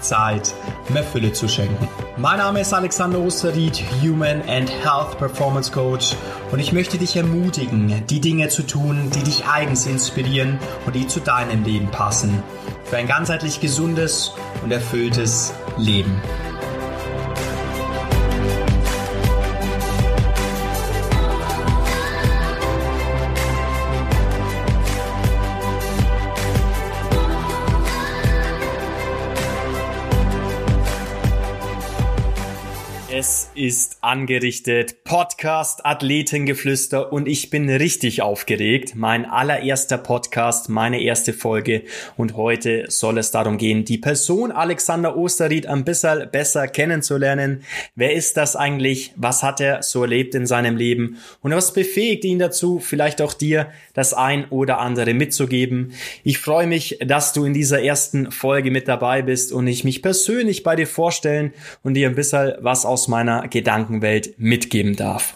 Zeit mehr Fülle zu schenken. Mein Name ist Alexander Osterried, Human and Health Performance Coach und ich möchte dich ermutigen, die Dinge zu tun, die dich eigens inspirieren und die zu deinem Leben passen. Für ein ganzheitlich gesundes und erfülltes Leben. Es ist angerichtet. Podcast Athletengeflüster und ich bin richtig aufgeregt. Mein allererster Podcast, meine erste Folge und heute soll es darum gehen, die Person Alexander Osterried ein bisschen besser kennenzulernen. Wer ist das eigentlich? Was hat er so erlebt in seinem Leben? Und was befähigt ihn dazu, vielleicht auch dir das ein oder andere mitzugeben? Ich freue mich, dass du in dieser ersten Folge mit dabei bist und ich mich persönlich bei dir vorstellen und dir ein bisschen was aus meiner Gedankenwelt mitgeben darf.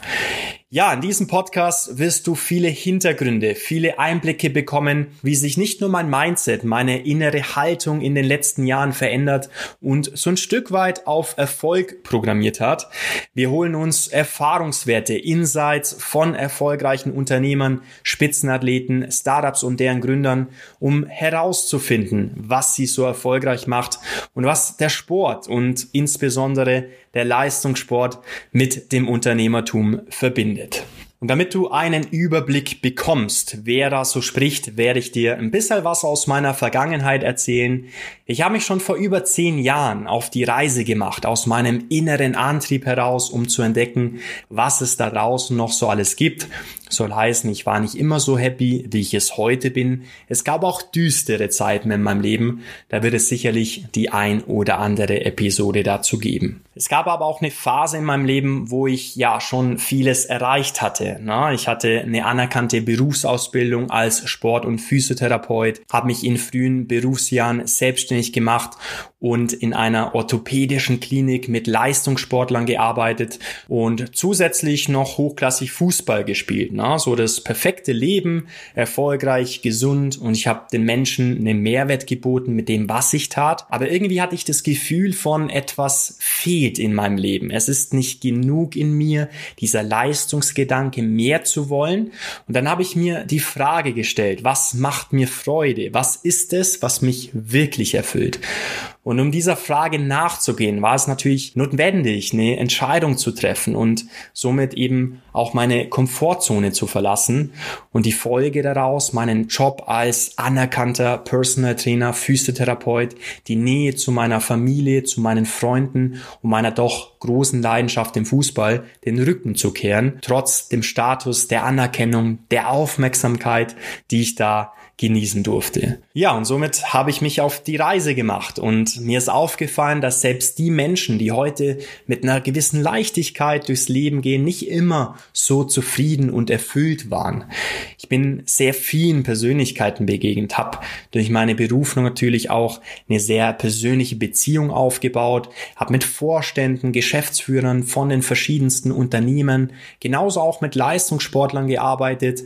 Ja, in diesem Podcast wirst du viele Hintergründe, viele Einblicke bekommen, wie sich nicht nur mein Mindset, meine innere Haltung in den letzten Jahren verändert und so ein Stück weit auf Erfolg programmiert hat. Wir holen uns Erfahrungswerte, Insights von erfolgreichen Unternehmern, Spitzenathleten, Startups und deren Gründern, um herauszufinden, was sie so erfolgreich macht und was der Sport und insbesondere der Leistungssport mit dem Unternehmertum verbindet. Und damit du einen Überblick bekommst, wer da so spricht, werde ich dir ein bisschen was aus meiner Vergangenheit erzählen. Ich habe mich schon vor über zehn Jahren auf die Reise gemacht, aus meinem inneren Antrieb heraus, um zu entdecken, was es da draußen noch so alles gibt. Soll heißen, ich war nicht immer so happy, wie ich es heute bin. Es gab auch düstere Zeiten in meinem Leben. Da wird es sicherlich die ein oder andere Episode dazu geben. Es gab aber auch eine Phase in meinem Leben, wo ich ja schon vieles erreicht hatte. Na, ich hatte eine anerkannte Berufsausbildung als Sport- und Physiotherapeut, habe mich in frühen Berufsjahren selbstständig gemacht und in einer orthopädischen Klinik mit Leistungssportlern gearbeitet und zusätzlich noch hochklassig Fußball gespielt. Na, so das perfekte Leben, erfolgreich, gesund und ich habe den Menschen einen Mehrwert geboten mit dem, was ich tat. Aber irgendwie hatte ich das Gefühl von etwas fehlt fehlt in meinem Leben. Es ist nicht genug in mir, dieser Leistungsgedanke mehr zu wollen. Und dann habe ich mir die Frage gestellt, was macht mir Freude? Was ist es, was mich wirklich erfüllt? Und um dieser Frage nachzugehen, war es natürlich notwendig, eine Entscheidung zu treffen und somit eben auch meine Komfortzone zu verlassen und die Folge daraus, meinen Job als anerkannter Personal Trainer, Physiotherapeut, die Nähe zu meiner Familie, zu meinen Freunden und meiner doch großen Leidenschaft im Fußball den Rücken zu kehren, trotz dem Status der Anerkennung, der Aufmerksamkeit, die ich da genießen durfte. Ja, und somit habe ich mich auf die Reise gemacht und mir ist aufgefallen, dass selbst die Menschen, die heute mit einer gewissen Leichtigkeit durchs Leben gehen, nicht immer so zufrieden und erfüllt waren. Ich bin sehr vielen Persönlichkeiten begegnet, habe durch meine Berufung natürlich auch eine sehr persönliche Beziehung aufgebaut, habe mit Vorständen, Geschäftsführern von den verschiedensten Unternehmen, genauso auch mit Leistungssportlern gearbeitet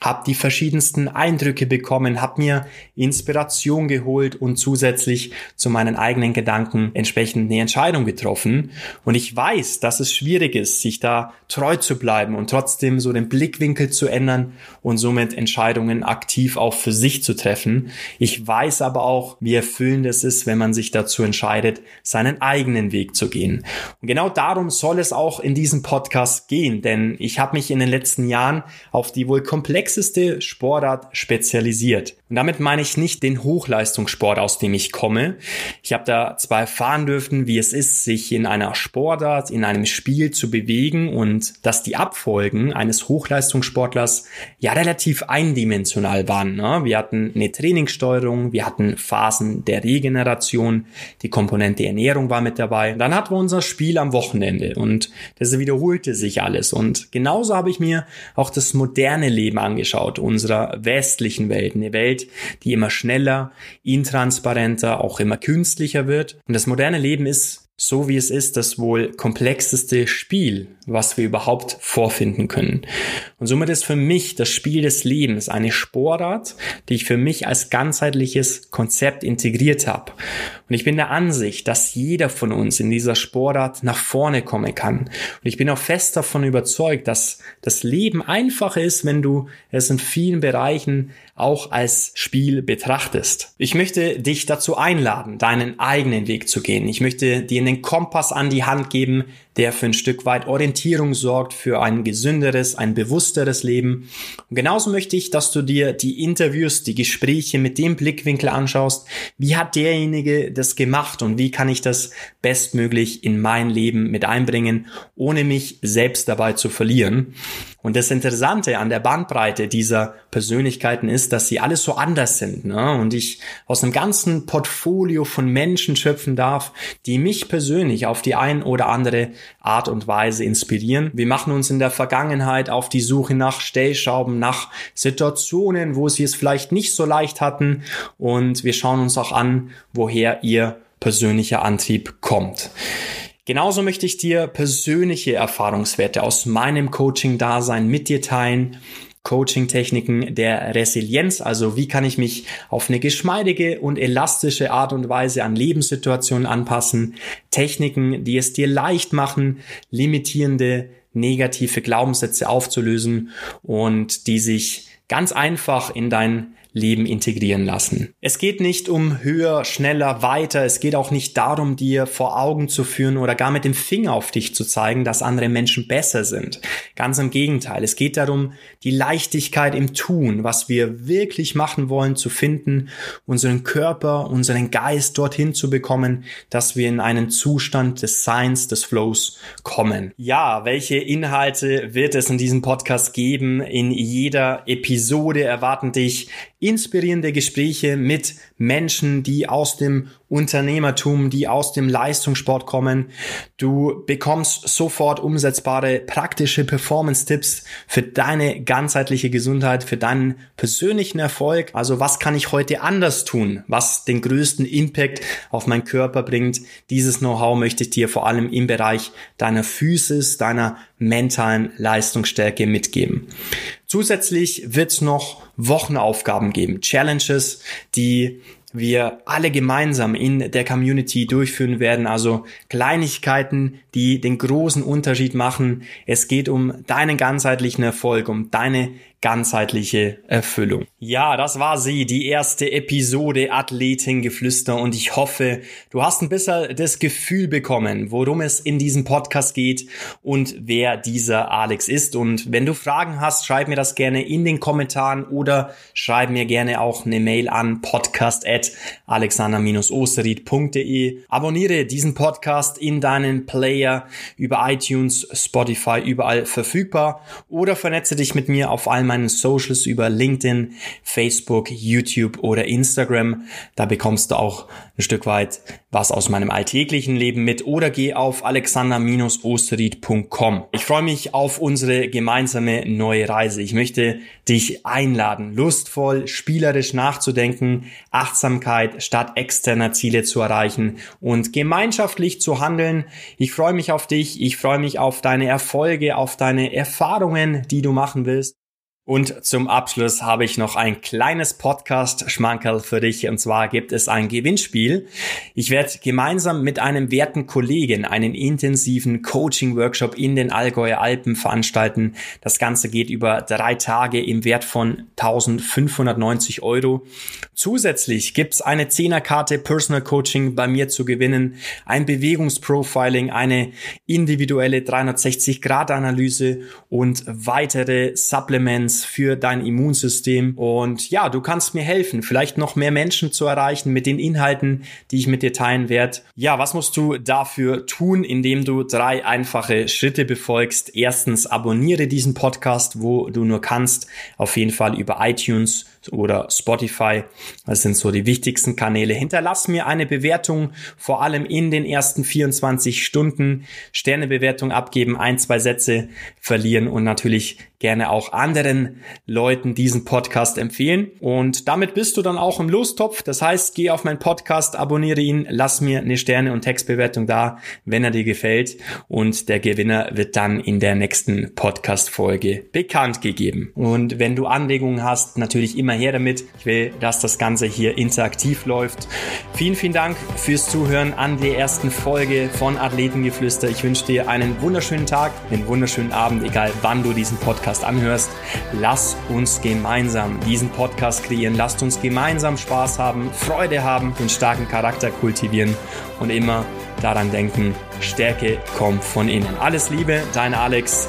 habe die verschiedensten Eindrücke bekommen, habe mir Inspiration geholt und zusätzlich zu meinen eigenen Gedanken entsprechend eine Entscheidung getroffen. Und ich weiß, dass es schwierig ist, sich da treu zu bleiben und trotzdem so den Blickwinkel zu ändern und somit Entscheidungen aktiv auch für sich zu treffen. Ich weiß aber auch, wie erfüllend es ist, wenn man sich dazu entscheidet, seinen eigenen Weg zu gehen. Und genau darum soll es auch in diesem Podcast gehen, denn ich habe mich in den letzten Jahren auf die wohl komplex komplexeste Sportart spezialisiert. Und damit meine ich nicht den Hochleistungssport, aus dem ich komme. Ich habe da zwar erfahren dürfen, wie es ist, sich in einer Sportart, in einem Spiel zu bewegen und dass die Abfolgen eines Hochleistungssportlers ja relativ eindimensional waren. Ne? Wir hatten eine Trainingssteuerung, wir hatten Phasen der Regeneration, die Komponente Ernährung war mit dabei. Dann hatten wir unser Spiel am Wochenende und das wiederholte sich alles. Und genauso habe ich mir auch das moderne Leben angeschaut, unserer westlichen Welt, eine Welt, Welt, die immer schneller, intransparenter, auch immer künstlicher wird. Und das moderne Leben ist so wie es ist, das wohl komplexeste Spiel, was wir überhaupt vorfinden können. Und somit ist für mich das Spiel des Lebens eine Sportart, die ich für mich als ganzheitliches Konzept integriert habe. Und ich bin der Ansicht, dass jeder von uns in dieser Sportart nach vorne kommen kann. Und ich bin auch fest davon überzeugt, dass das Leben einfacher ist, wenn du es in vielen Bereichen auch als Spiel betrachtest. Ich möchte dich dazu einladen, deinen eigenen Weg zu gehen. Ich möchte dir einen Kompass an die Hand geben, der für ein Stück weit Orientierung sorgt, für ein gesünderes, ein bewussteres Leben. Und genauso möchte ich, dass du dir die Interviews, die Gespräche mit dem Blickwinkel anschaust, wie hat derjenige das gemacht und wie kann ich das bestmöglich in mein Leben mit einbringen, ohne mich selbst dabei zu verlieren. Und das Interessante an der Bandbreite dieser Persönlichkeiten ist, dass sie alle so anders sind. Ne? Und ich aus einem ganzen Portfolio von Menschen schöpfen darf, die mich persönlich auf die ein oder andere Art und Weise inspirieren. Wir machen uns in der Vergangenheit auf die Suche nach Stellschrauben, nach Situationen, wo sie es vielleicht nicht so leicht hatten. Und wir schauen uns auch an, woher ihr persönlicher Antrieb kommt. Genauso möchte ich dir persönliche Erfahrungswerte aus meinem Coaching-Dasein mit dir teilen. Coaching-Techniken der Resilienz, also wie kann ich mich auf eine geschmeidige und elastische Art und Weise an Lebenssituationen anpassen, Techniken, die es dir leicht machen, limitierende negative Glaubenssätze aufzulösen und die sich ganz einfach in dein Leben integrieren lassen. Es geht nicht um höher, schneller, weiter. Es geht auch nicht darum, dir vor Augen zu führen oder gar mit dem Finger auf dich zu zeigen, dass andere Menschen besser sind. Ganz im Gegenteil. Es geht darum, die Leichtigkeit im Tun, was wir wirklich machen wollen, zu finden, unseren Körper, unseren Geist dorthin zu bekommen, dass wir in einen Zustand des Seins, des Flows kommen. Ja, welche Inhalte wird es in diesem Podcast geben? In jeder Episode erwarten dich inspirierende Gespräche mit Menschen, die aus dem Unternehmertum, die aus dem Leistungssport kommen. Du bekommst sofort umsetzbare praktische Performance-Tipps für deine ganzheitliche Gesundheit, für deinen persönlichen Erfolg. Also was kann ich heute anders tun, was den größten Impact auf meinen Körper bringt. Dieses Know-how möchte ich dir vor allem im Bereich deiner Physis, deiner mentalen Leistungsstärke mitgeben. Zusätzlich wird es noch Wochenaufgaben geben, Challenges, die wir alle gemeinsam in der Community durchführen werden. Also Kleinigkeiten, die den großen Unterschied machen. Es geht um deinen ganzheitlichen Erfolg, um deine ganzheitliche Erfüllung. Ja, das war sie, die erste Episode Athletengeflüster und ich hoffe, du hast ein bisschen das Gefühl bekommen, worum es in diesem Podcast geht und wer dieser Alex ist. Und wenn du Fragen hast, schreib mir das gerne in den Kommentaren oder schreib mir gerne auch eine Mail an podcast at alexander-osterit.de. Abonniere diesen Podcast in deinen Player über iTunes, Spotify, überall verfügbar oder vernetze dich mit mir auf allen meinen Socials über LinkedIn, Facebook, YouTube oder Instagram. Da bekommst du auch ein Stück weit was aus meinem alltäglichen Leben mit oder geh auf alexander-osterid.com. Ich freue mich auf unsere gemeinsame neue Reise. Ich möchte dich einladen, lustvoll, spielerisch nachzudenken, Achtsamkeit statt externer Ziele zu erreichen und gemeinschaftlich zu handeln. Ich freue mich auf dich, ich freue mich auf deine Erfolge, auf deine Erfahrungen, die du machen willst. Und zum Abschluss habe ich noch ein kleines Podcast-Schmankerl für dich. Und zwar gibt es ein Gewinnspiel. Ich werde gemeinsam mit einem werten Kollegen einen intensiven Coaching-Workshop in den Allgäuer Alpen veranstalten. Das Ganze geht über drei Tage im Wert von 1590 Euro. Zusätzlich gibt's eine Zehnerkarte Personal Coaching bei mir zu gewinnen, ein Bewegungsprofiling, eine individuelle 360-Grad-Analyse und weitere Supplements für dein Immunsystem. Und ja, du kannst mir helfen, vielleicht noch mehr Menschen zu erreichen mit den Inhalten, die ich mit dir teilen werde. Ja, was musst du dafür tun, indem du drei einfache Schritte befolgst? Erstens, abonniere diesen Podcast, wo du nur kannst. Auf jeden Fall über iTunes oder Spotify. Das sind so die wichtigsten Kanäle. Hinterlass mir eine Bewertung, vor allem in den ersten 24 Stunden. Sternebewertung abgeben, ein, zwei Sätze verlieren und natürlich gerne auch anderen Leuten diesen Podcast empfehlen. Und damit bist du dann auch im Lostopf. Das heißt, geh auf meinen Podcast, abonniere ihn, lass mir eine Sterne- und Textbewertung da, wenn er dir gefällt. Und der Gewinner wird dann in der nächsten Podcast-Folge bekannt gegeben. Und wenn du Anregungen hast, natürlich immer her damit. Ich will, dass das Ganze hier interaktiv läuft. Vielen, vielen Dank fürs Zuhören an der ersten Folge von Athletengeflüster. Ich wünsche dir einen wunderschönen Tag, einen wunderschönen Abend, egal wann du diesen Podcast anhörst. Lass uns gemeinsam diesen Podcast kreieren. Lasst uns gemeinsam Spaß haben, Freude haben, den starken Charakter kultivieren und immer daran denken, Stärke kommt von innen. Alles Liebe, dein Alex.